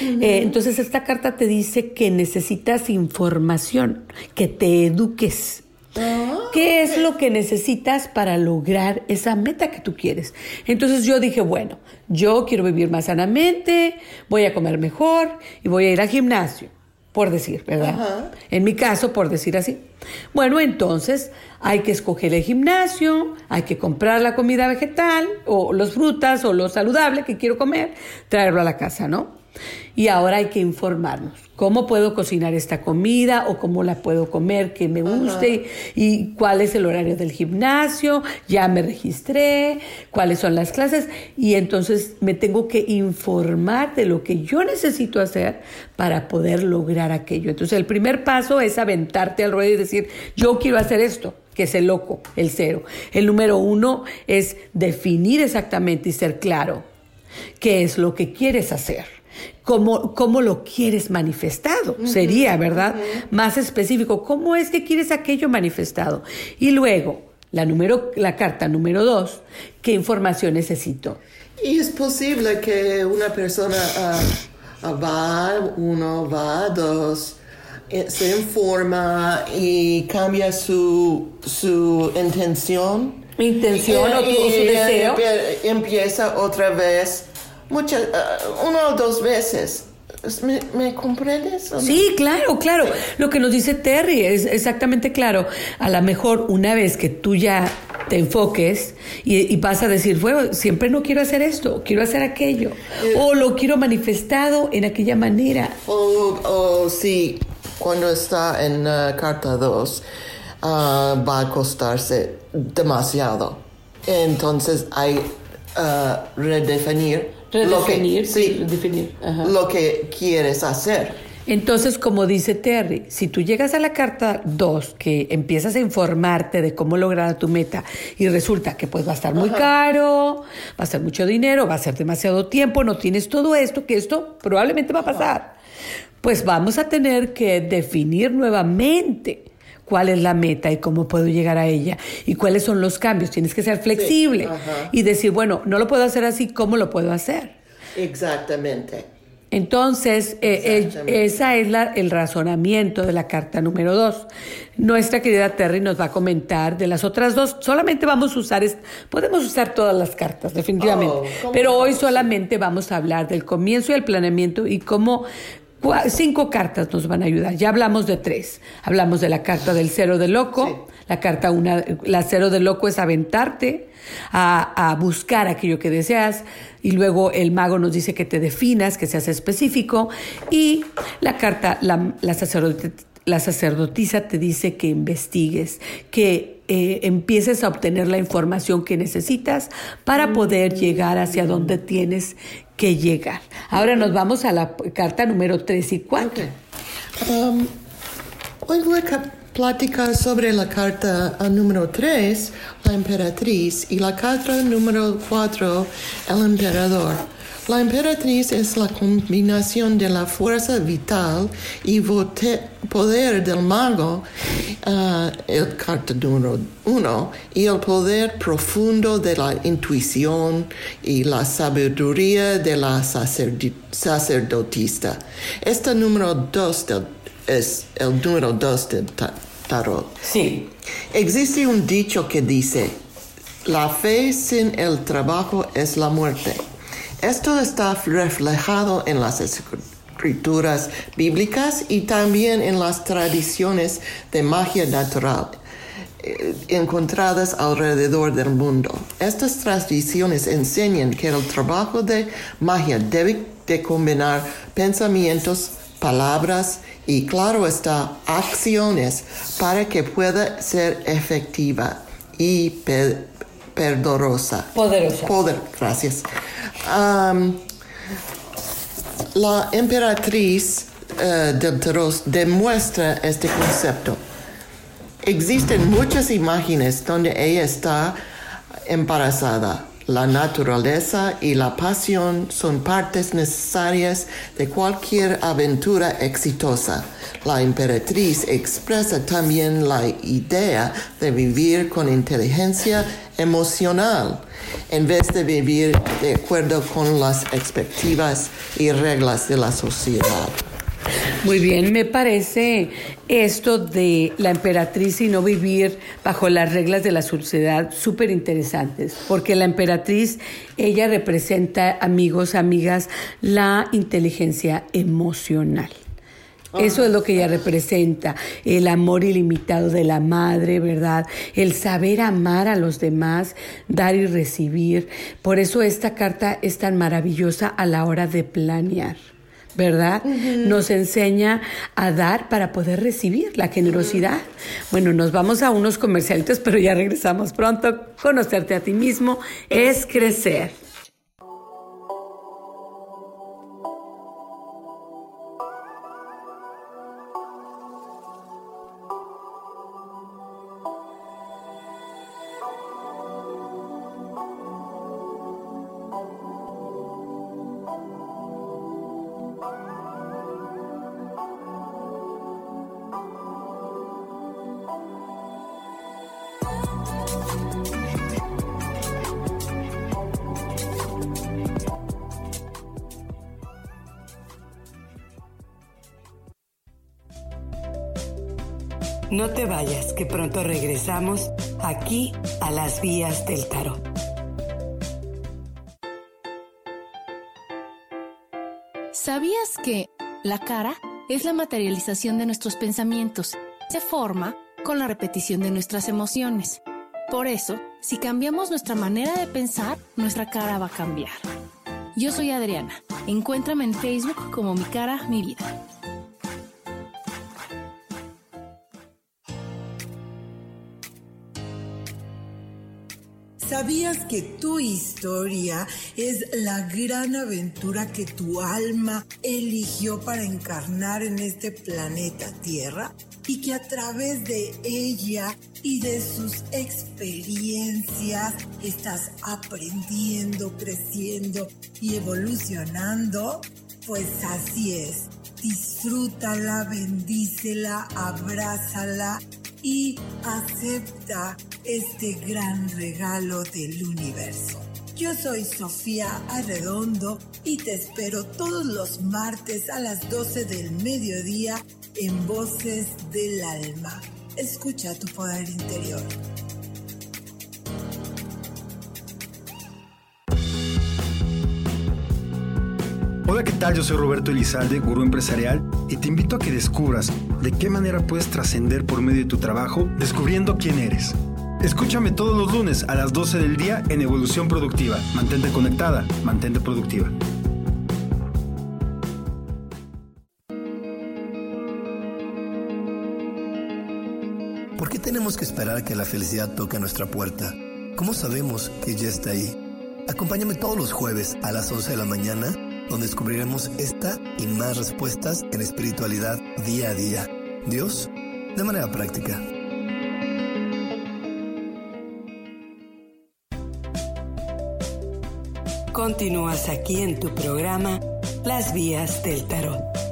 Eh, entonces esta carta te dice que necesitas información, que te eduques. ¿Qué es lo que necesitas para lograr esa meta que tú quieres? Entonces yo dije, bueno, yo quiero vivir más sanamente, voy a comer mejor y voy a ir al gimnasio, por decir, ¿verdad? En mi caso, por decir así. Bueno, entonces hay que escoger el gimnasio, hay que comprar la comida vegetal o las frutas o lo saludable que quiero comer, traerlo a la casa, ¿no? Y ahora hay que informarnos. ¿Cómo puedo cocinar esta comida o cómo la puedo comer que me guste? Y cuál es el horario del gimnasio. Ya me registré, cuáles son las clases. Y entonces me tengo que informar de lo que yo necesito hacer para poder lograr aquello. Entonces el primer paso es aventarte al ruedo y decir, yo quiero hacer esto que es el loco, el cero. El número uno es definir exactamente y ser claro qué es lo que quieres hacer cómo, cómo lo quieres manifestado. Sería, ¿verdad? Más específico, ¿cómo es que quieres aquello manifestado? Y luego, la, número, la carta número dos, ¿qué información necesito? Y es posible que una persona ah, va, uno va, dos, eh, se informa y cambia su, su intención. Intención o, tu, su deseo. Empieza otra vez muchas, uh, una o dos veces. ¿Me, comprendes? Sí, claro, claro. Lo que nos dice Terry es exactamente claro. A lo mejor una vez que tú ya te enfoques y, vas a decir, bueno, siempre no quiero hacer esto, quiero hacer aquello, eh. o lo quiero manifestado en aquella manera. O, sí, cuando está en uh, carta 2, uh, va a costarse demasiado. Entonces hay redefinir Redefinir, lo que, sí, definir. lo que quieres hacer. Entonces, como dice Terry, si tú llegas a la carta 2, que empiezas a informarte de cómo lograr tu meta y resulta que pues va a estar muy caro, va a ser mucho dinero, va a ser demasiado tiempo, no tienes todo esto, que esto probablemente va a pasar, pues vamos a tener que definir nuevamente cuál es la meta y cómo puedo llegar a ella y cuáles son los cambios. Tienes que ser flexible y decir, bueno, no lo puedo hacer así, ¿cómo lo puedo hacer? Exactamente. Entonces, eh, eh, esa es la, el razonamiento de la carta número dos. Nuestra querida Terry nos va a comentar de las otras dos. Solamente vamos a usar, podemos usar todas las cartas, definitivamente. Oh, pero hoy solamente vamos a hablar del comienzo y el planeamiento y cómo Cinco cartas nos van a ayudar. Ya hablamos de tres. Hablamos de la carta del cero de loco. La carta una, la cero de loco es aventarte a, buscar aquello que deseas. Y luego el mago nos dice que te definas, que seas específico. Y la carta, la, la, la sacerdotisa te dice que investigues, que eh, empieces a obtener la información que necesitas para poder llegar hacia donde tienes que llegar. Ahora nos vamos a la carta número 3 y 4. Um, hoy voy a platicar sobre la carta uh, número 3, la emperatriz, y la carta número 4, el emperador. La emperatriz es la combinación de la fuerza vital y poder del mago, uh, el carta número uno, y el poder profundo de la intuición y la sabiduría de la sacerdotista. Este número dos es el número dos del tarot. Sí. Existe un dicho que dice, la fe sin el trabajo es la muerte. Esto está reflejado en las escrituras bíblicas y también en las tradiciones de magia natural eh, encontradas alrededor del mundo. Estas tradiciones enseñan que el trabajo de magia debe de combinar pensamientos, palabras y, claro está, acciones para que pueda ser efectiva y poderosa. Poderosa. Poder, gracias la emperatriz uh, del tarot demuestra este concepto. Existen muchas imágenes donde ella está embarazada. La naturaleza y la pasión son partes necesarias de cualquier aventura exitosa. La emperatriz expresa también la idea de vivir con inteligencia emocional en vez de vivir de acuerdo con las expectativas y reglas de la sociedad. Muy bien, me parece esto de la emperatriz y no vivir bajo las reglas de la sociedad súper interesantes, porque la emperatriz, ella representa, amigos, amigas, la inteligencia emocional. Eso es lo que ella representa, el amor ilimitado de la madre, ¿verdad? El saber amar a los demás, dar y recibir. Por eso esta carta es tan maravillosa a la hora de planear. ¿Verdad? Nos enseña a dar para poder recibir la generosidad. Bueno, nos vamos a unos comercialitos, pero ya regresamos pronto. Conocerte a ti mismo es crecer. No te vayas, que pronto regresamos aquí a las vías del tarot. ¿Sabías que la cara es la materialización de nuestros pensamientos? Se forma con la repetición de nuestras emociones. Por eso, si cambiamos nuestra manera de pensar, nuestra cara va a cambiar. Yo soy Adriana. Encuéntrame en Facebook como mi cara, mi vida. ¿Sabías que tu historia es la gran aventura que tu alma eligió para encarnar en este planeta Tierra? Y que a través de ella y de sus experiencias estás aprendiendo, creciendo y evolucionando? Pues así es. Disfrútala, bendícela, abrázala y acepta este gran regalo del universo. Yo soy Sofía Arredondo y te espero todos los martes a las 12 del mediodía en Voces del Alma. Escucha tu poder interior. Hola, ¿qué tal? Yo soy Roberto Elizalde, gurú empresarial, y te invito a que descubras de qué manera puedes trascender por medio de tu trabajo descubriendo quién eres. Escúchame todos los lunes a las 12 del día en Evolución Productiva. Mantente conectada, mantente productiva. ¿Por qué tenemos que esperar a que la felicidad toque a nuestra puerta? ¿Cómo sabemos que ya está ahí? Acompáñame todos los jueves a las 11 de la mañana, donde descubriremos esta y más respuestas en espiritualidad día a día. Dios, de manera práctica. Continúas aquí en tu programa Las Vías del Tarot.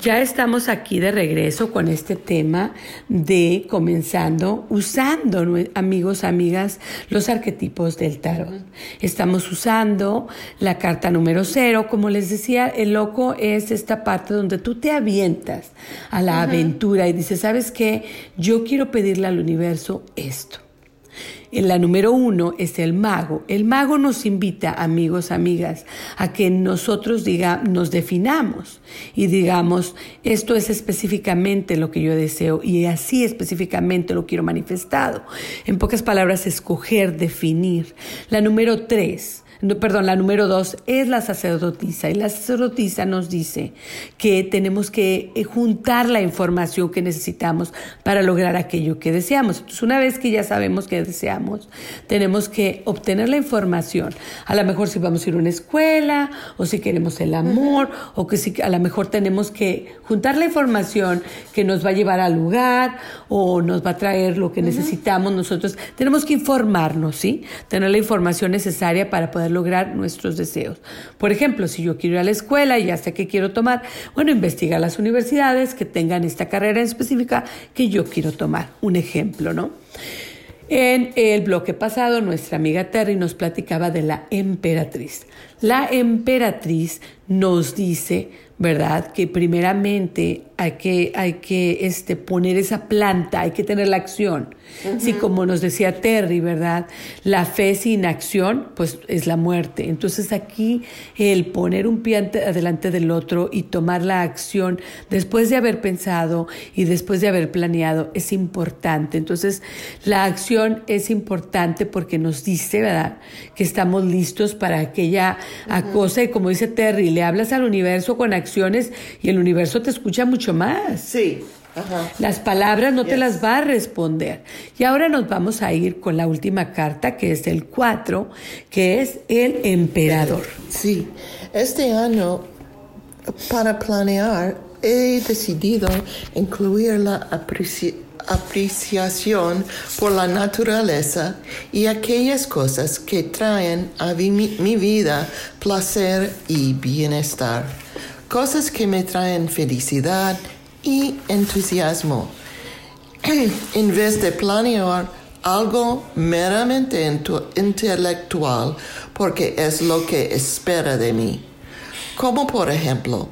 Ya estamos aquí de regreso con este tema de comenzando usando, amigos, amigas, los arquetipos del tarot. Estamos usando la carta número cero. Como les decía, el loco es esta parte donde tú te avientas a la aventura y dices, ¿sabes qué? Yo quiero pedirle al universo esto. En la número uno es el mago. El mago nos invita, amigos, amigas, a que nosotros diga, nos definamos y digamos, esto es específicamente lo que yo deseo y así específicamente lo quiero manifestado. En pocas palabras, escoger, definir. La número tres perdón, la número dos es la sacerdotisa. Y la sacerdotisa nos dice que tenemos que eh, juntar la información que necesitamos para lograr aquello que deseamos. Entonces, una vez que ya sabemos qué deseamos, tenemos que obtener la información. A lo mejor si vamos a ir a una escuela, o si queremos el amor, o que si a lo mejor tenemos que juntar la información que nos va a llevar al lugar, o nos va a traer lo que necesitamos nosotros. Tenemos que informarnos, ¿sí? Tener la información necesaria para poder lograr nuestros deseos. Por ejemplo, si yo quiero ir a la escuela y ya sé qué quiero tomar, bueno, investiga las universidades que tengan esta carrera específica que yo quiero tomar. Un ejemplo, ¿no? En el bloque pasado, nuestra amiga Terry nos platicaba de la emperatriz. La emperatriz nos dice, ¿verdad? Que primeramente hay que, hay que este, poner esa planta, hay que tener la acción. Sí, como nos decía Terry, ¿verdad? La fe sin acción, pues es la muerte. Entonces aquí el poner un pie adelante del otro y tomar la acción después de haber pensado y después de haber planeado es importante. Entonces la acción es importante porque nos dice, ¿verdad? Que estamos listos para aquella cosa y como dice Terry, le hablas al universo con acciones y el universo te escucha mucho más. Sí. Las palabras no te las va a responder. Y ahora nos vamos a ir con la última carta, que es el 4, que es el emperador. Sí, este año, para planear, he decidido incluir la apreciación por la naturaleza y aquellas cosas que traen a mi vida placer y bienestar cosas que me traen felicidad y entusiasmo. en vez de planear algo meramente intelectual porque es lo que espera de mí. Como por ejemplo,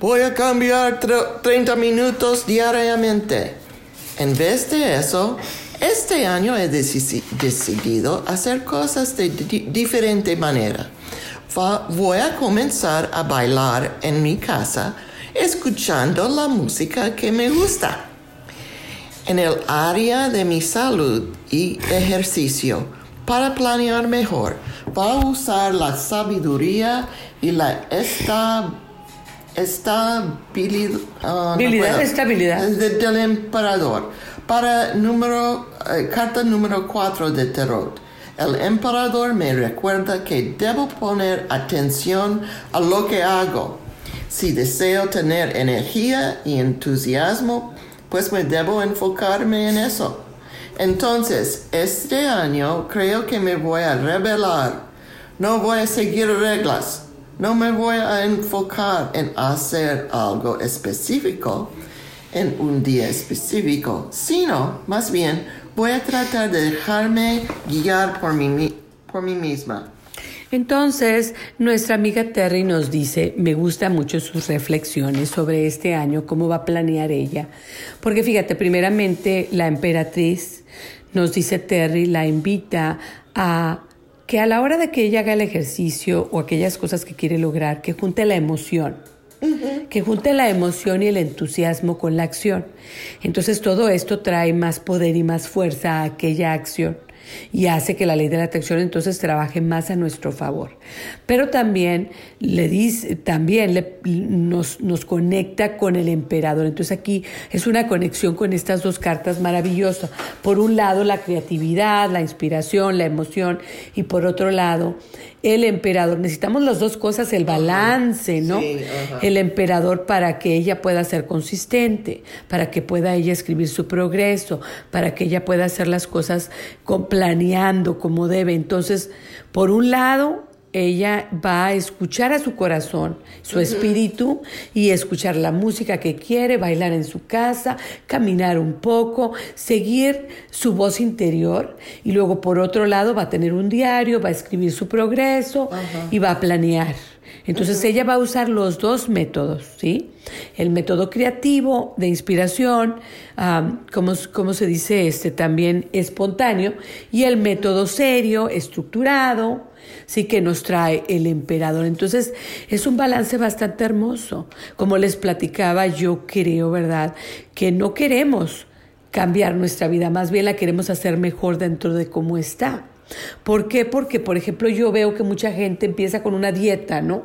voy a cambiar 30 minutos diariamente. En vez de eso, este año he decidido hacer cosas de diferente manera voy a comenzar a bailar en mi casa escuchando la música que me gusta. En el área de mi salud y ejercicio, para planear mejor, va a usar la sabiduría y la esta, estabilidad, ah, estabilidad. del emperador. Para número, eh, carta número 4 de Tarot el emperador me recuerda que debo poner atención a lo que hago. Si deseo tener energía y entusiasmo, pues me debo enfocarme en eso. Entonces, este año creo que me voy a revelar. No voy a seguir reglas. No me voy a enfocar en hacer algo específico en un día específico, sino más bien Voy a tratar de dejarme guiar por mí, por mí misma. Entonces, nuestra amiga Terry nos dice, me gustan mucho sus reflexiones sobre este año, cómo va a planear ella. Porque fíjate, primeramente la emperatriz, nos dice Terry, la invita a que a la hora de que ella haga el ejercicio o aquellas cosas que quiere lograr, que junte la emoción que junte la emoción y el entusiasmo con la acción. Entonces todo esto trae más poder y más fuerza a aquella acción y hace que la ley de la atracción entonces trabaje más a nuestro favor. Pero también le dice, también nos, nos conecta con el emperador. Entonces aquí es una conexión con estas dos cartas maravillosas. Por un lado la creatividad, la inspiración, la emoción y por otro lado el emperador. Necesitamos las dos cosas, el balance, ¿no? el emperador para que ella pueda ser consistente, para que pueda ella escribir su progreso, para que ella pueda hacer las cosas planeando como debe. Entonces, por un lado, ella va a escuchar a su corazón, su espíritu, y escuchar la música que quiere, bailar en su casa, caminar un poco, seguir su voz interior, y luego por otro lado va a tener un diario, va a escribir su progreso y va a planear. Entonces ella va a usar los dos métodos, ¿sí? El método creativo de inspiración, como, como, se dice este, también espontáneo, y el método serio, estructurado, sí que nos trae el emperador. Entonces es un balance bastante hermoso. Como les platicaba, yo creo, ¿verdad?, que no queremos cambiar nuestra vida, más bien la queremos hacer mejor dentro de cómo está. ¿Por qué? Porque, por ejemplo, yo veo que mucha gente empieza con una dieta, ¿no?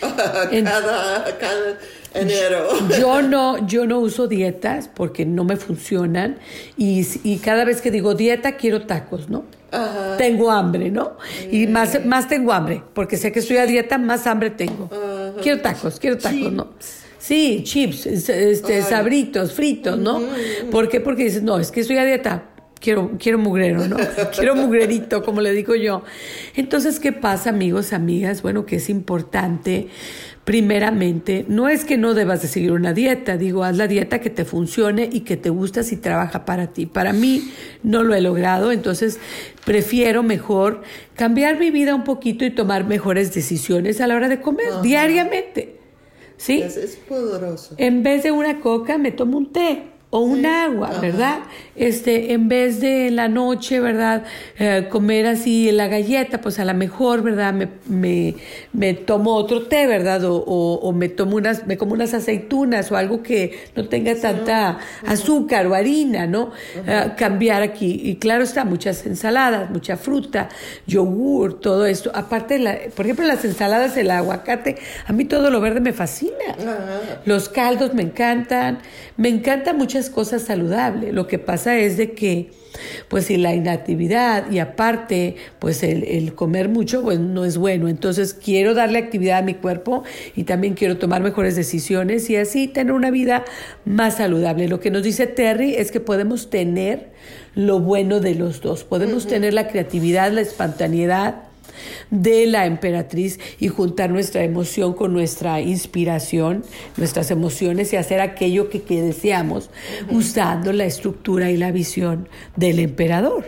cada, cada enero. Yo no, yo no uso dietas porque no me funcionan y, y cada vez que digo dieta quiero tacos, ¿no? Ajá. Tengo hambre, ¿no? Y más, más tengo hambre, porque sé que estoy a dieta, más hambre tengo. Quiero tacos, quiero tacos, ¿no? Sí, chips, este, sabritos, fritos, ¿no? ¿Por qué? Porque dices, no, es que estoy a dieta, quiero, quiero mugrero, ¿no? quiero mugrerito, como le digo yo. Entonces, ¿qué pasa, amigos, amigas? Bueno, que es importante, primeramente, no es que no debas de seguir una dieta, digo, haz la dieta que te funcione y que te gusta si trabaja para ti. Para mí no lo he logrado, entonces prefiero mejor cambiar mi vida un poquito y tomar mejores decisiones a la hora de comer, Ajá. diariamente. ¿Sí? Es, es poderoso. En vez de una coca, me tomo un té o un agua, ¿verdad? Este, en vez de en la noche, ¿verdad? Eh, comer así la galleta, pues a lo mejor, ¿verdad? Me, me, me tomo otro té, ¿verdad? O, o, o me tomo unas, me como unas aceitunas o algo que no tenga tanta azúcar o harina, ¿no? Eh, cambiar aquí. Y claro está, muchas ensaladas, mucha fruta, yogur, todo esto. Aparte, la, por ejemplo, las ensaladas, el aguacate, a mí todo lo verde me fascina. Los caldos me encantan, me encanta muchas cosas saludables. Lo que pasa es de que, pues, si la inactividad y aparte, pues, el, el comer mucho, pues, no es bueno. Entonces, quiero darle actividad a mi cuerpo y también quiero tomar mejores decisiones y así tener una vida más saludable. Lo que nos dice Terry es que podemos tener lo bueno de los dos. Podemos tener la creatividad, la espontaneidad de la emperatriz y juntar nuestra emoción con nuestra inspiración, nuestras emociones y hacer aquello que, que deseamos usando la estructura y la visión del emperador.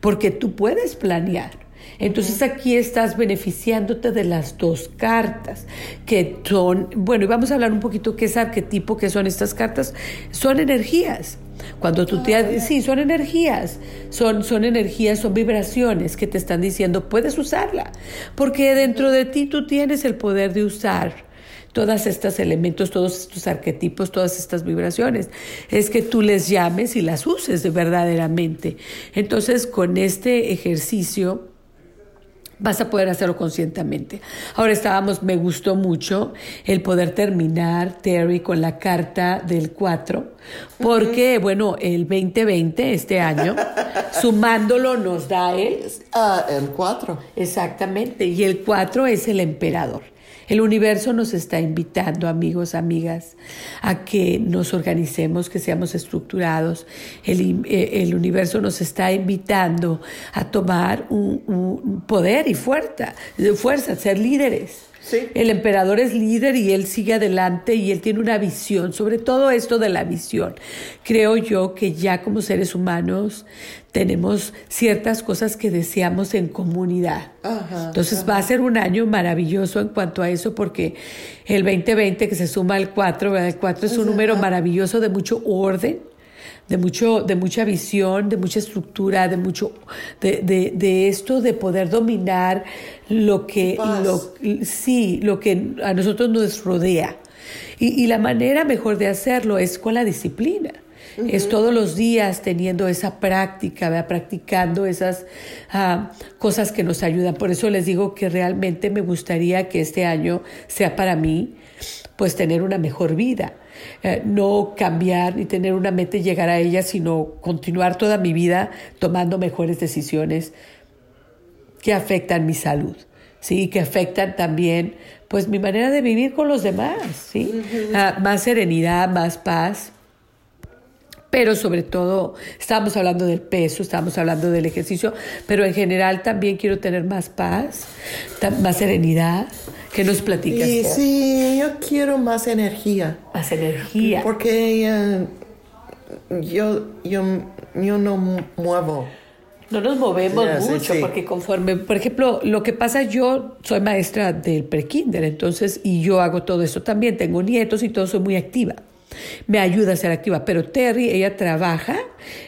Porque tú puedes planear. Entonces aquí estás beneficiándote de las dos cartas, que son, bueno, y vamos a hablar un poquito qué es arquetipo, qué son estas cartas. Son energías. Cuando tú te... Sí, son energías, son, son energías, son vibraciones que te están diciendo, puedes usarla, porque dentro de ti tú tienes el poder de usar todos estos elementos, todos estos arquetipos, todas estas vibraciones. Es que tú les llames y las uses de verdaderamente. Entonces, con este ejercicio vas a poder hacerlo conscientemente. Ahora estábamos, me gustó mucho el poder terminar, Terry, con la carta del 4, porque, bueno, el 2020, este año, sumándolo nos da el... Ah, el 4. Exactamente, y el 4 es el emperador. El universo nos está invitando, amigos, amigas, a que nos organicemos, que seamos estructurados. El, eh, el universo nos está invitando a tomar un, un poder y fuerza, fuerza, ser líderes. Sí. El emperador es líder y él sigue adelante y él tiene una visión, sobre todo esto de la visión. Creo yo que ya como seres humanos tenemos ciertas cosas que deseamos en comunidad. Ajá, Entonces ajá. va a ser un año maravilloso en cuanto a eso porque el 2020 que se suma al 4, ¿verdad? el 4 es un número maravilloso de mucho orden de mucho de mucha visión de mucha estructura de mucho de, de, de esto de poder dominar lo que lo, sí lo que a nosotros nos rodea y, y la manera mejor de hacerlo es con la disciplina es todos los días teniendo esa práctica, ¿verdad? practicando esas ah, cosas que nos ayudan. Por eso les digo que realmente me gustaría que este año sea para mí, pues tener una mejor vida. Eh, no cambiar ni tener una meta y llegar a ella, sino continuar toda mi vida tomando mejores decisiones que afectan mi salud, ¿sí? que afectan también pues mi manera de vivir con los demás, ¿sí? Ah, más serenidad, más paz, pero sobre todo estábamos hablando del peso, estábamos hablando del ejercicio, pero en general también quiero tener más paz, más serenidad. ¿Qué nos platicas? Y sí, yo quiero más energía. Más energía. Porque eh, yo, yo, yo no mu- muevo. No nos movemos sí, mucho sí. porque conforme, por ejemplo, lo que pasa, yo soy maestra del prekinder, entonces, y yo hago todo eso también, tengo nietos y todo, soy muy activa. Me ayuda a ser activa, pero Terry, ella trabaja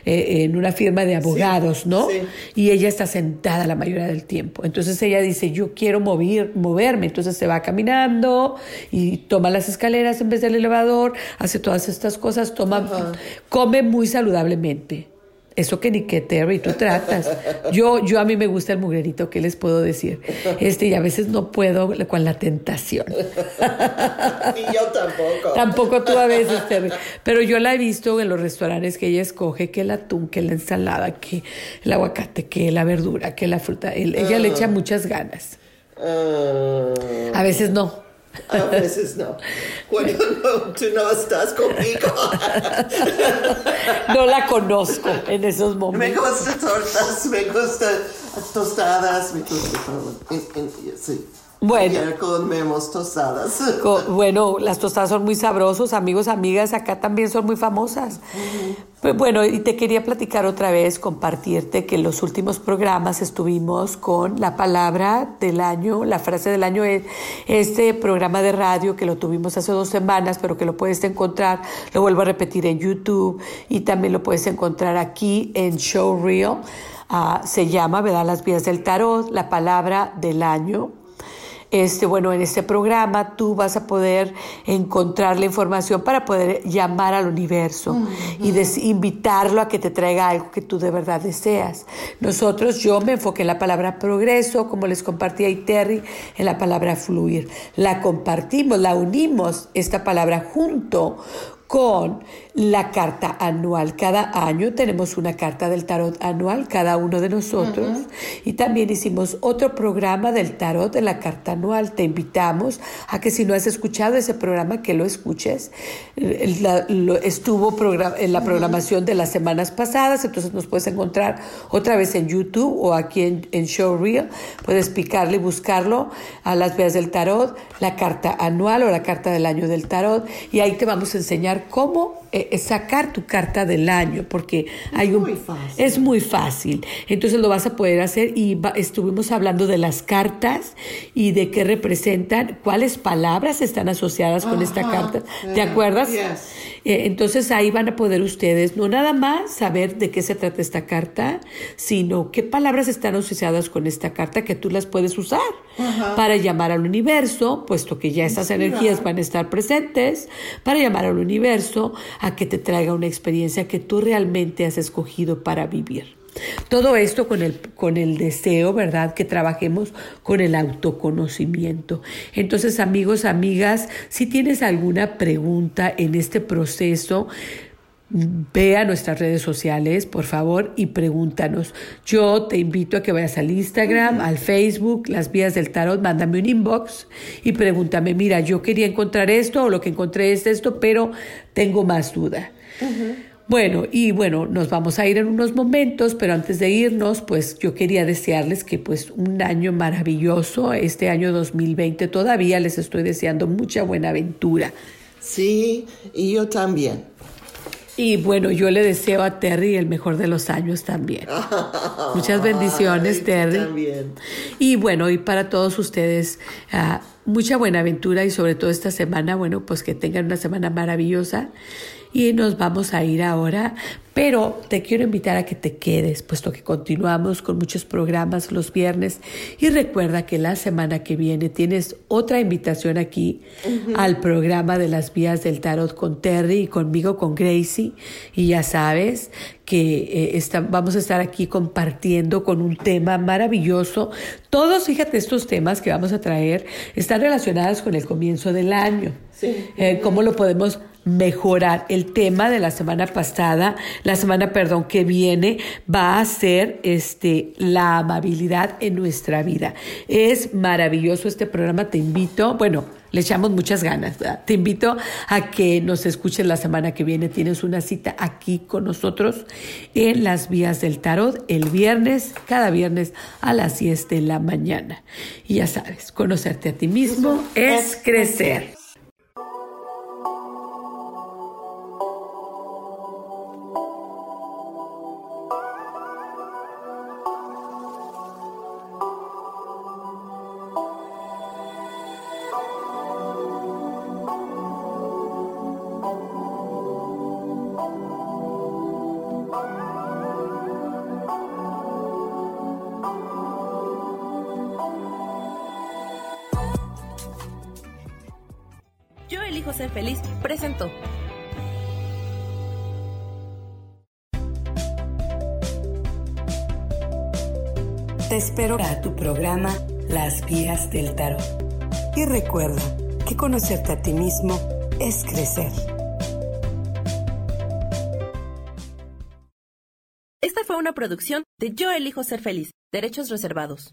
eh, en una firma de abogados, ¿no? sí. Y ella está sentada la mayoría del tiempo. Entonces ella dice, yo quiero mover, moverme. Entonces se va caminando y toma las escaleras en vez del elevador, hace todas estas cosas, toma, come muy saludablemente. Eso que ni que Terry, tú tratas. Yo, yo a mí me gusta el mugrerito, ¿qué les puedo decir? Este, y a veces no puedo con la tentación. y yo tampoco. Tampoco tú a veces, Terry. Pero yo la he visto en los restaurantes que ella escoge, que el atún, que la ensalada, que el aguacate, que la verdura, que la fruta. ella le echa ah. muchas ganas. Ah. A veces no. A veces no. Cuando no, tú no estás conmigo. No la conozco en esos momentos. Me gustan tortas, me gustan tostadas, me gusta sí. Bueno. comemos tostadas. bueno, las tostadas son muy sabrosos, amigos, amigas, acá también son muy famosas. Pues bueno, y te quería platicar otra vez, compartirte que en los últimos programas estuvimos con la palabra del año, la frase del año, este programa de radio que lo tuvimos hace dos semanas, pero que lo puedes encontrar, lo vuelvo a repetir en YouTube y también lo puedes encontrar aquí en Show Real. Ah, se llama, ¿verdad? Las vías del tarot, la palabra del año este, bueno, en este programa tú vas a poder encontrar la información para poder llamar al universo y invitarlo a que te traiga algo que tú de verdad deseas. Nosotros, yo me enfoqué en la palabra progreso, como les compartí a Terry, en la palabra fluir. La compartimos, la unimos, esta palabra junto con la carta anual. Cada año tenemos una carta del tarot anual, cada uno de nosotros. Y también hicimos otro programa del tarot de la carta anual. Te invitamos a que si no has escuchado ese programa, que lo escuches. estuvo en la programación de las semanas pasadas, entonces nos puedes encontrar otra vez en YouTube o aquí en, en Showreel. Puedes picarle y buscarlo a las vías del tarot, la carta anual o la carta del año del tarot. Y ahí te vamos a enseñar cómo eh, eh, sacar tu carta del año, porque hay un, es muy fácil. Entonces lo vas a poder hacer y estuvimos hablando de las cartas y de qué representan, cuáles palabras están asociadas con esta carta. ¿Te acuerdas? Eh, entonces ahí van a poder ustedes no nada más saber de qué se trata esta carta, sino qué palabras están asociadas con esta carta que tú las puedes usar para llamar al universo, puesto que ya esas energías van a estar presentes, para llamar al universo a que te traiga una experiencia que tú realmente has escogido para vivir. Todo esto con el, con el deseo, ¿verdad? Que trabajemos con el autoconocimiento. Entonces, amigos, amigas, si tienes alguna pregunta en este proceso, Ve a nuestras redes sociales, por favor, y pregúntanos. Yo te invito a que vayas al Instagram, al Facebook, las vías del tarot, mándame un inbox y pregúntame, mira, yo quería encontrar esto o lo que encontré es esto, pero tengo más duda. Bueno, y bueno, nos vamos a ir en unos momentos, pero antes de irnos, pues yo quería desearles que pues un año maravilloso, este año 2020 todavía les estoy deseando mucha buena aventura. Sí, y yo también. Y bueno, yo le deseo a Terry el mejor de los años también. Muchas bendiciones, Terry. También. Y bueno, y para todos ustedes, uh, mucha buena aventura y sobre todo esta semana, bueno, pues que tengan una semana maravillosa y nos vamos a ir ahora, pero te quiero invitar a que te quedes, puesto que continuamos con muchos programas los viernes y recuerda que la semana que viene tienes otra invitación aquí al programa de las vías del tarot con Terry y conmigo con Gracie y ya sabes que eh, vamos a estar aquí compartiendo con un tema maravilloso. Todos, fíjate, estos temas que vamos a traer están relacionados con el comienzo del año. Sí. Eh, ¿Cómo lo podemos mejorar. El tema de la semana pasada, la semana, perdón, que viene, va a ser este, la amabilidad en nuestra vida. Es maravilloso este programa, te invito, bueno, le echamos muchas ganas. Te invito a que nos escuches la semana que viene. Tienes una cita aquí con nosotros en las vías del tarot el viernes, cada viernes a las 10 de la mañana. Y ya sabes, conocerte a ti mismo es crecer. Recuerda que conocerte a ti mismo es crecer. Esta fue una producción de Yo elijo ser feliz, derechos reservados.